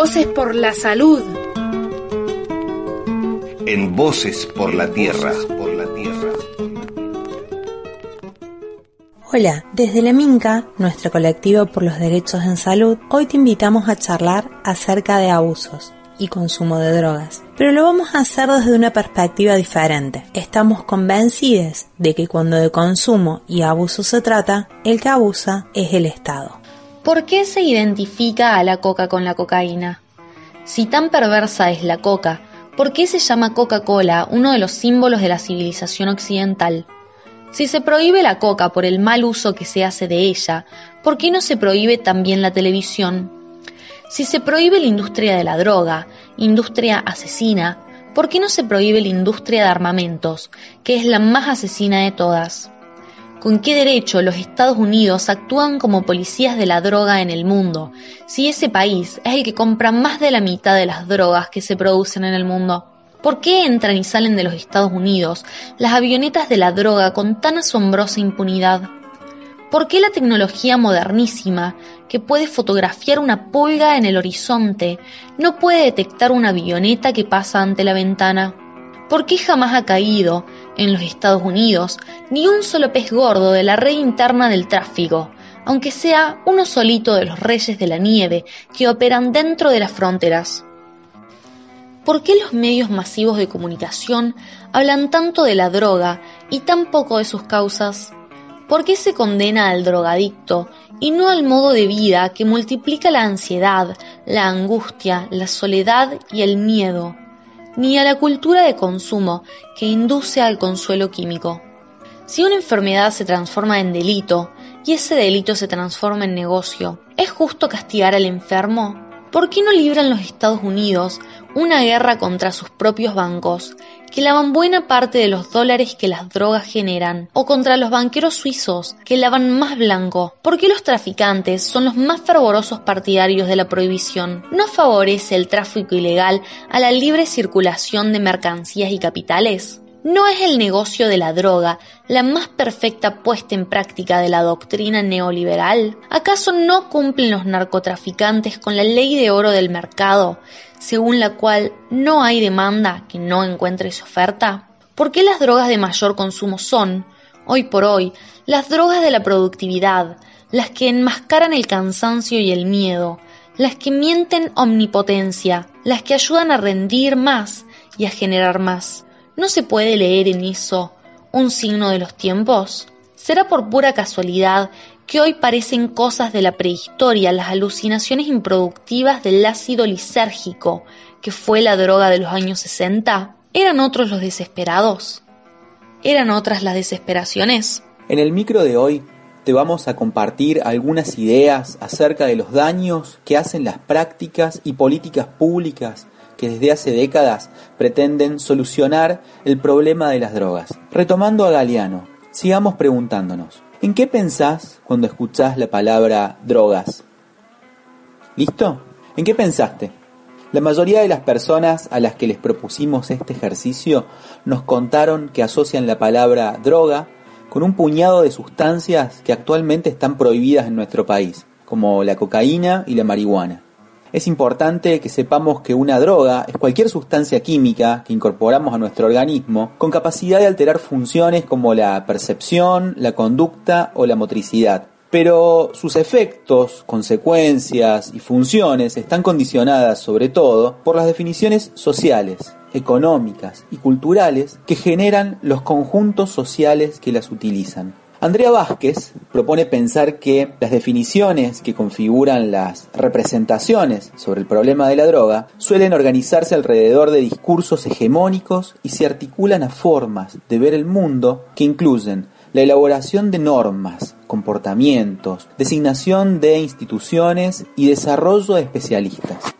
Voces por la salud. En Voces por la Tierra. Por la Tierra. Hola, desde la Minca, nuestro colectivo por los derechos en salud, hoy te invitamos a charlar acerca de abusos y consumo de drogas. Pero lo vamos a hacer desde una perspectiva diferente. Estamos convencidos de que cuando de consumo y abuso se trata, el que abusa es el Estado. ¿Por qué se identifica a la coca con la cocaína? Si tan perversa es la coca, ¿por qué se llama Coca-Cola uno de los símbolos de la civilización occidental? Si se prohíbe la coca por el mal uso que se hace de ella, ¿por qué no se prohíbe también la televisión? Si se prohíbe la industria de la droga, industria asesina, ¿por qué no se prohíbe la industria de armamentos, que es la más asesina de todas? ¿Con qué derecho los Estados Unidos actúan como policías de la droga en el mundo, si ese país es el que compra más de la mitad de las drogas que se producen en el mundo? ¿Por qué entran y salen de los Estados Unidos las avionetas de la droga con tan asombrosa impunidad? ¿Por qué la tecnología modernísima, que puede fotografiar una pulga en el horizonte, no puede detectar una avioneta que pasa ante la ventana? ¿Por qué jamás ha caído, en los Estados Unidos, ni un solo pez gordo de la red interna del tráfico, aunque sea uno solito de los reyes de la nieve que operan dentro de las fronteras? ¿Por qué los medios masivos de comunicación hablan tanto de la droga y tan poco de sus causas? ¿Por qué se condena al drogadicto y no al modo de vida que multiplica la ansiedad, la angustia, la soledad y el miedo? Ni a la cultura de consumo que induce al consuelo químico. Si una enfermedad se transforma en delito y ese delito se transforma en negocio, ¿es justo castigar al enfermo? ¿Por qué no libran los Estados Unidos una guerra contra sus propios bancos, que lavan buena parte de los dólares que las drogas generan, o contra los banqueros suizos, que lavan más blanco? ¿Por qué los traficantes son los más fervorosos partidarios de la prohibición? ¿No favorece el tráfico ilegal a la libre circulación de mercancías y capitales? ¿No es el negocio de la droga la más perfecta puesta en práctica de la doctrina neoliberal? ¿Acaso no cumplen los narcotraficantes con la ley de oro del mercado, según la cual no hay demanda que no encuentre su oferta? ¿Por qué las drogas de mayor consumo son, hoy por hoy, las drogas de la productividad, las que enmascaran el cansancio y el miedo, las que mienten omnipotencia, las que ayudan a rendir más y a generar más? ¿No se puede leer en eso un signo de los tiempos? ¿Será por pura casualidad que hoy parecen cosas de la prehistoria las alucinaciones improductivas del ácido lisérgico, que fue la droga de los años 60? ¿Eran otros los desesperados? ¿Eran otras las desesperaciones? En el micro de hoy te vamos a compartir algunas ideas acerca de los daños que hacen las prácticas y políticas públicas que desde hace décadas pretenden solucionar el problema de las drogas. Retomando a Galeano, sigamos preguntándonos, ¿en qué pensás cuando escuchás la palabra drogas? ¿Listo? ¿En qué pensaste? La mayoría de las personas a las que les propusimos este ejercicio nos contaron que asocian la palabra droga con un puñado de sustancias que actualmente están prohibidas en nuestro país, como la cocaína y la marihuana. Es importante que sepamos que una droga es cualquier sustancia química que incorporamos a nuestro organismo con capacidad de alterar funciones como la percepción, la conducta o la motricidad. Pero sus efectos, consecuencias y funciones están condicionadas sobre todo por las definiciones sociales, económicas y culturales que generan los conjuntos sociales que las utilizan. Andrea Vázquez propone pensar que las definiciones que configuran las representaciones sobre el problema de la droga suelen organizarse alrededor de discursos hegemónicos y se articulan a formas de ver el mundo que incluyen la elaboración de normas, comportamientos, designación de instituciones y desarrollo de especialistas.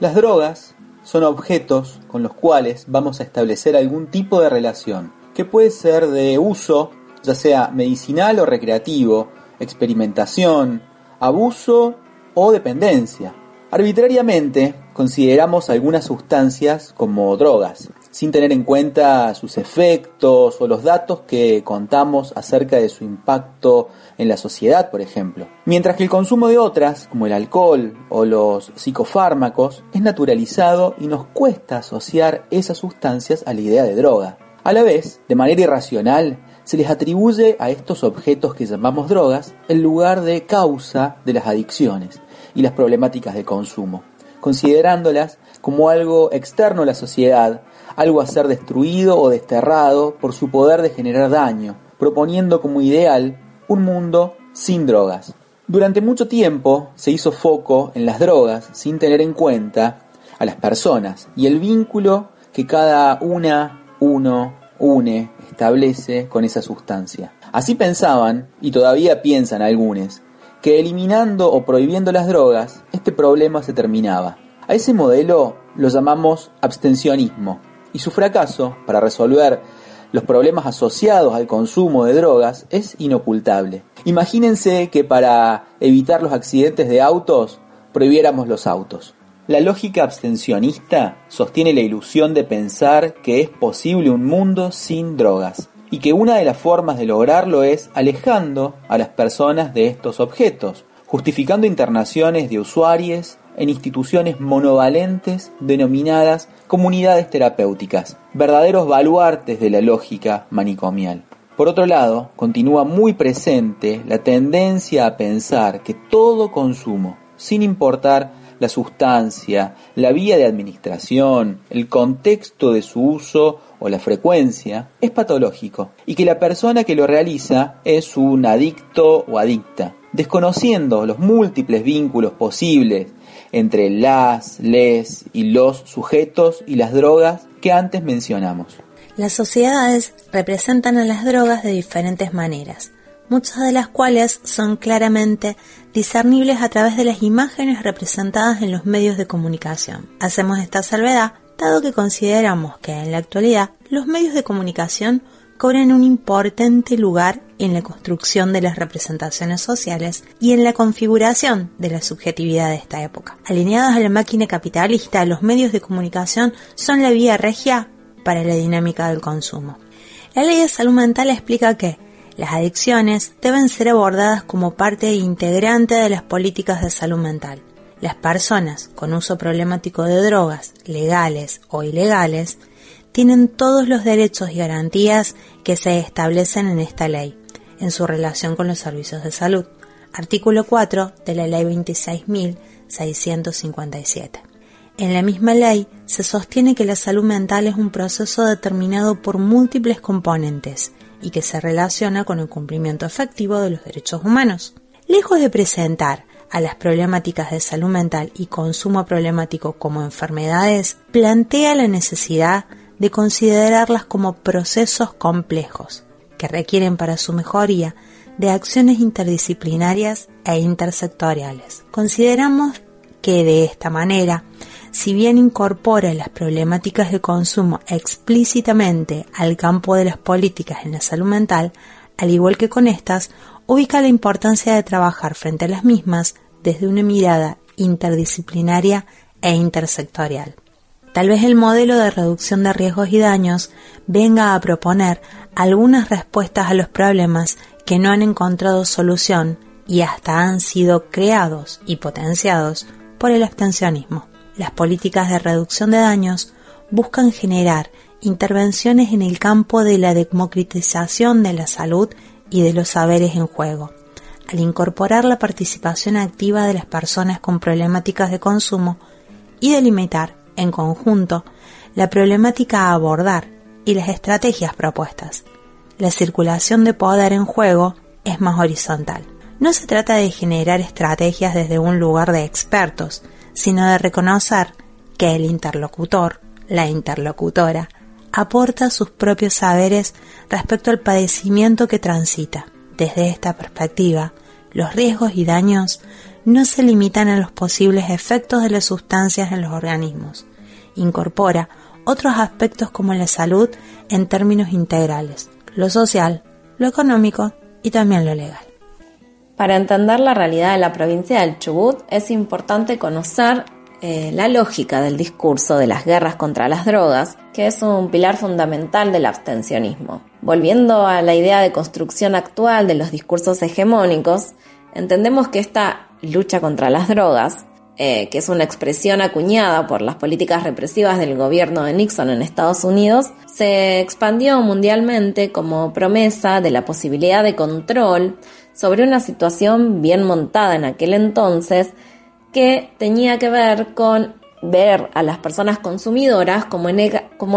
Las drogas son objetos con los cuales vamos a establecer algún tipo de relación, que puede ser de uso ya sea medicinal o recreativo, experimentación, abuso o dependencia. Arbitrariamente consideramos algunas sustancias como drogas sin tener en cuenta sus efectos o los datos que contamos acerca de su impacto en la sociedad, por ejemplo. Mientras que el consumo de otras, como el alcohol o los psicofármacos, es naturalizado y nos cuesta asociar esas sustancias a la idea de droga. A la vez, de manera irracional, se les atribuye a estos objetos que llamamos drogas el lugar de causa de las adicciones y las problemáticas de consumo, considerándolas como algo externo a la sociedad, algo a ser destruido o desterrado por su poder de generar daño, proponiendo como ideal un mundo sin drogas. Durante mucho tiempo se hizo foco en las drogas sin tener en cuenta a las personas y el vínculo que cada una, uno, une, establece con esa sustancia. Así pensaban, y todavía piensan algunos, que eliminando o prohibiendo las drogas, este problema se terminaba. A ese modelo lo llamamos abstencionismo, y su fracaso para resolver los problemas asociados al consumo de drogas es inocultable. Imagínense que para evitar los accidentes de autos prohibiéramos los autos. La lógica abstencionista sostiene la ilusión de pensar que es posible un mundo sin drogas y que una de las formas de lograrlo es alejando a las personas de estos objetos, justificando internaciones de usuarios en instituciones monovalentes denominadas comunidades terapéuticas, verdaderos baluartes de la lógica manicomial. Por otro lado, continúa muy presente la tendencia a pensar que todo consumo, sin importar la sustancia, la vía de administración, el contexto de su uso o la frecuencia, es patológico. Y que la persona que lo realiza es un adicto o adicta, desconociendo los múltiples vínculos posibles entre las, les y los sujetos y las drogas que antes mencionamos. Las sociedades representan a las drogas de diferentes maneras, muchas de las cuales son claramente discernibles a través de las imágenes representadas en los medios de comunicación. Hacemos esta salvedad dado que consideramos que en la actualidad los medios de comunicación cobran un importante lugar en la construcción de las representaciones sociales y en la configuración de la subjetividad de esta época. Alineados a la máquina capitalista, los medios de comunicación son la vía regia para la dinámica del consumo. La ley de salud mental explica que las adicciones deben ser abordadas como parte integrante de las políticas de salud mental. Las personas con uso problemático de drogas, legales o ilegales, tienen todos los derechos y garantías que se establecen en esta ley, en su relación con los servicios de salud. Artículo 4 de la Ley 26.657. En la misma ley se sostiene que la salud mental es un proceso determinado por múltiples componentes y que se relaciona con el cumplimiento efectivo de los derechos humanos. Lejos de presentar a las problemáticas de salud mental y consumo problemático como enfermedades, plantea la necesidad de considerarlas como procesos complejos que requieren para su mejoría de acciones interdisciplinarias e intersectoriales. Consideramos que de esta manera, si bien incorpora las problemáticas de consumo explícitamente al campo de las políticas en la salud mental, al igual que con estas, ubica la importancia de trabajar frente a las mismas desde una mirada interdisciplinaria e intersectorial. Tal vez el modelo de reducción de riesgos y daños venga a proponer algunas respuestas a los problemas que no han encontrado solución y hasta han sido creados y potenciados por el abstencionismo. Las políticas de reducción de daños buscan generar intervenciones en el campo de la democratización de la salud y de los saberes en juego, al incorporar la participación activa de las personas con problemáticas de consumo y delimitar en conjunto, la problemática a abordar y las estrategias propuestas. La circulación de poder en juego es más horizontal. No se trata de generar estrategias desde un lugar de expertos, sino de reconocer que el interlocutor, la interlocutora, aporta sus propios saberes respecto al padecimiento que transita. Desde esta perspectiva, los riesgos y daños no se limitan a los posibles efectos de las sustancias en los organismos. Incorpora otros aspectos como la salud en términos integrales, lo social, lo económico y también lo legal. Para entender la realidad de la provincia del Chubut es importante conocer eh, la lógica del discurso de las guerras contra las drogas, que es un pilar fundamental del abstencionismo. Volviendo a la idea de construcción actual de los discursos hegemónicos, entendemos que esta lucha contra las drogas, eh, que es una expresión acuñada por las políticas represivas del gobierno de Nixon en Estados Unidos, se expandió mundialmente como promesa de la posibilidad de control sobre una situación bien montada en aquel entonces que tenía que ver con ver a las personas consumidoras como,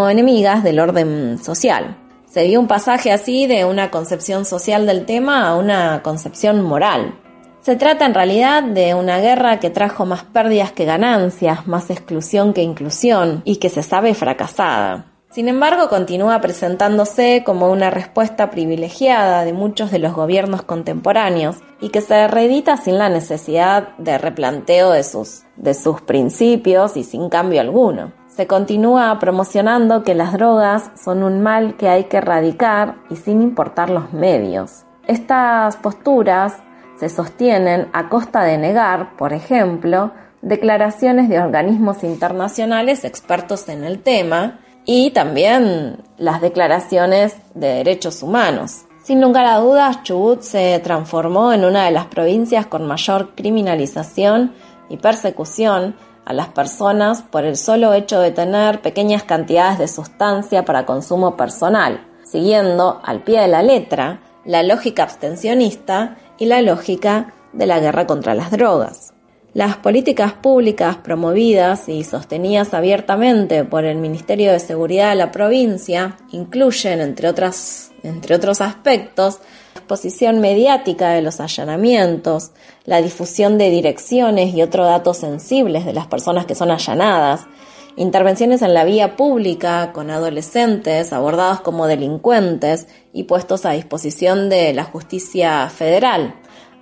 enemigas del orden social. Se vio un pasaje así de una concepción social del tema a una concepción moral. Se trata en realidad de una guerra que trajo más pérdidas que ganancias, más exclusión que inclusión y que se sabe fracasada. Sin embargo, continúa presentándose como una respuesta privilegiada de muchos de los gobiernos contemporáneos y que se reedita sin la necesidad de replanteo de sus, de sus principios y sin cambio alguno. Se continúa promocionando que las drogas son un mal que hay que erradicar y sin importar los medios. Estas posturas se sostienen a costa de negar, por ejemplo, declaraciones de organismos internacionales expertos en el tema, y también las declaraciones de derechos humanos. Sin lugar a dudas, Chubut se transformó en una de las provincias con mayor criminalización y persecución a las personas por el solo hecho de tener pequeñas cantidades de sustancia para consumo personal, siguiendo al pie de la letra la lógica abstencionista y la lógica de la guerra contra las drogas. Las políticas públicas promovidas y sostenidas abiertamente por el Ministerio de Seguridad de la provincia incluyen, entre, otras, entre otros aspectos, la exposición mediática de los allanamientos, la difusión de direcciones y otros datos sensibles de las personas que son allanadas, intervenciones en la vía pública con adolescentes abordados como delincuentes y puestos a disposición de la justicia federal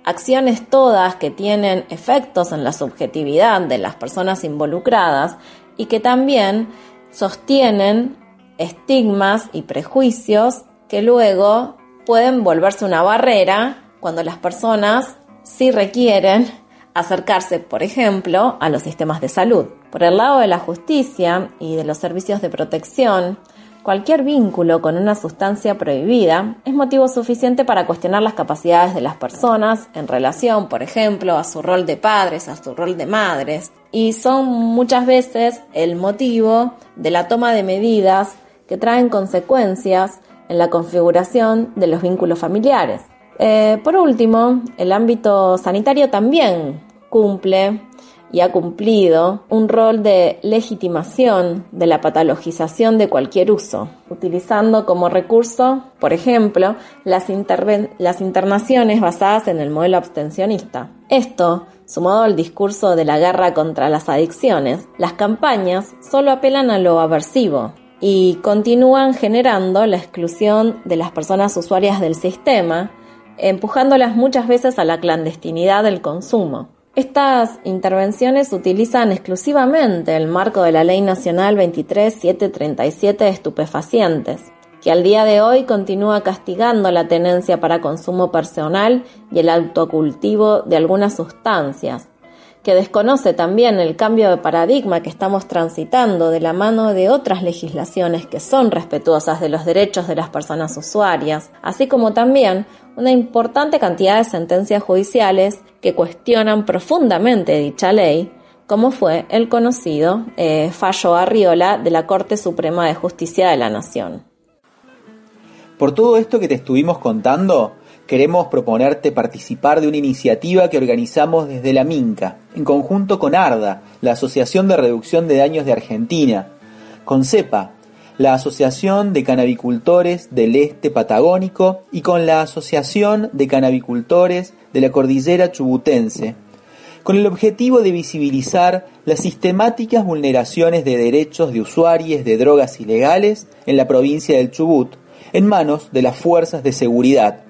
acciones todas que tienen efectos en la subjetividad de las personas involucradas y que también sostienen estigmas y prejuicios que luego pueden volverse una barrera cuando las personas sí requieren acercarse, por ejemplo, a los sistemas de salud. Por el lado de la justicia y de los servicios de protección, Cualquier vínculo con una sustancia prohibida es motivo suficiente para cuestionar las capacidades de las personas en relación, por ejemplo, a su rol de padres, a su rol de madres, y son muchas veces el motivo de la toma de medidas que traen consecuencias en la configuración de los vínculos familiares. Eh, por último, el ámbito sanitario también cumple y ha cumplido un rol de legitimación de la patologización de cualquier uso, utilizando como recurso, por ejemplo, las, internaciones basadas en el modelo abstencionista. Esto, sumado al discurso de la guerra contra las adicciones, las campañas solo apelan a lo aversivo, y continúan generando la exclusión de las personas usuarias del sistema, empujándolas muchas veces a la clandestinidad del consumo. Estas intervenciones utilizan exclusivamente el marco de la Ley Nacional 23737 de estupefacientes, que al día de hoy continúa castigando la tenencia para consumo personal y el autocultivo de algunas sustancias, que desconoce también el cambio de paradigma que estamos transitando de la mano de otras legislaciones que son respetuosas de los derechos de las personas usuarias, así como también una importante cantidad de sentencias judiciales que cuestionan profundamente dicha ley, como fue el conocido eh, fallo Arriola de la Corte Suprema de Justicia de la Nación. Por todo esto que te estuvimos contando, queremos proponerte participar de una iniciativa que organizamos desde la Minca, en conjunto con ARDA, la Asociación de Reducción de Daños de Argentina, con CEPA, la Asociación de Canabicultores del Este Patagónico y con la Asociación de Canabicultores de la Cordillera Chubutense, con el objetivo de visibilizar las sistemáticas vulneraciones de derechos de usuarios de drogas ilegales en la provincia del Chubut, en manos de las fuerzas de seguridad,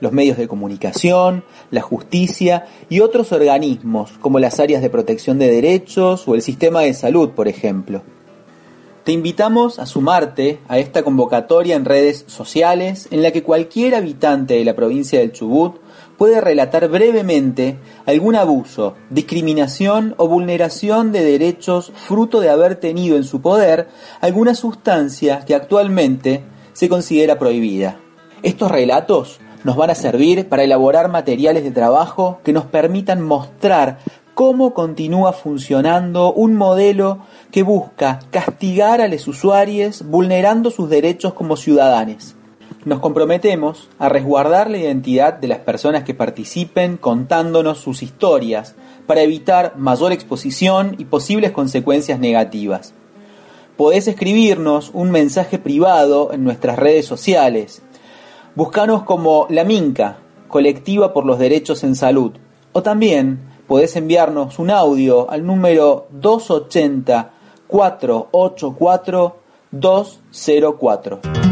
los medios de comunicación, la justicia y otros organismos como las áreas de protección de derechos o el sistema de salud, por ejemplo. Te invitamos a sumarte a esta convocatoria en redes sociales en la que cualquier habitante de la provincia del Chubut puede relatar brevemente algún abuso, discriminación o vulneración de derechos fruto de haber tenido en su poder alguna sustancia que actualmente se considera prohibida. Estos relatos nos van a servir para elaborar materiales de trabajo que nos permitan mostrar cómo continúa funcionando un modelo que busca castigar a los usuarios vulnerando sus derechos como ciudadanos. Nos comprometemos a resguardar la identidad de las personas que participen contándonos sus historias para evitar mayor exposición y posibles consecuencias negativas. Podés escribirnos un mensaje privado en nuestras redes sociales. Buscanos como La Minca, Colectiva por los Derechos en Salud. O también podés enviarnos un audio al número 280 484 204.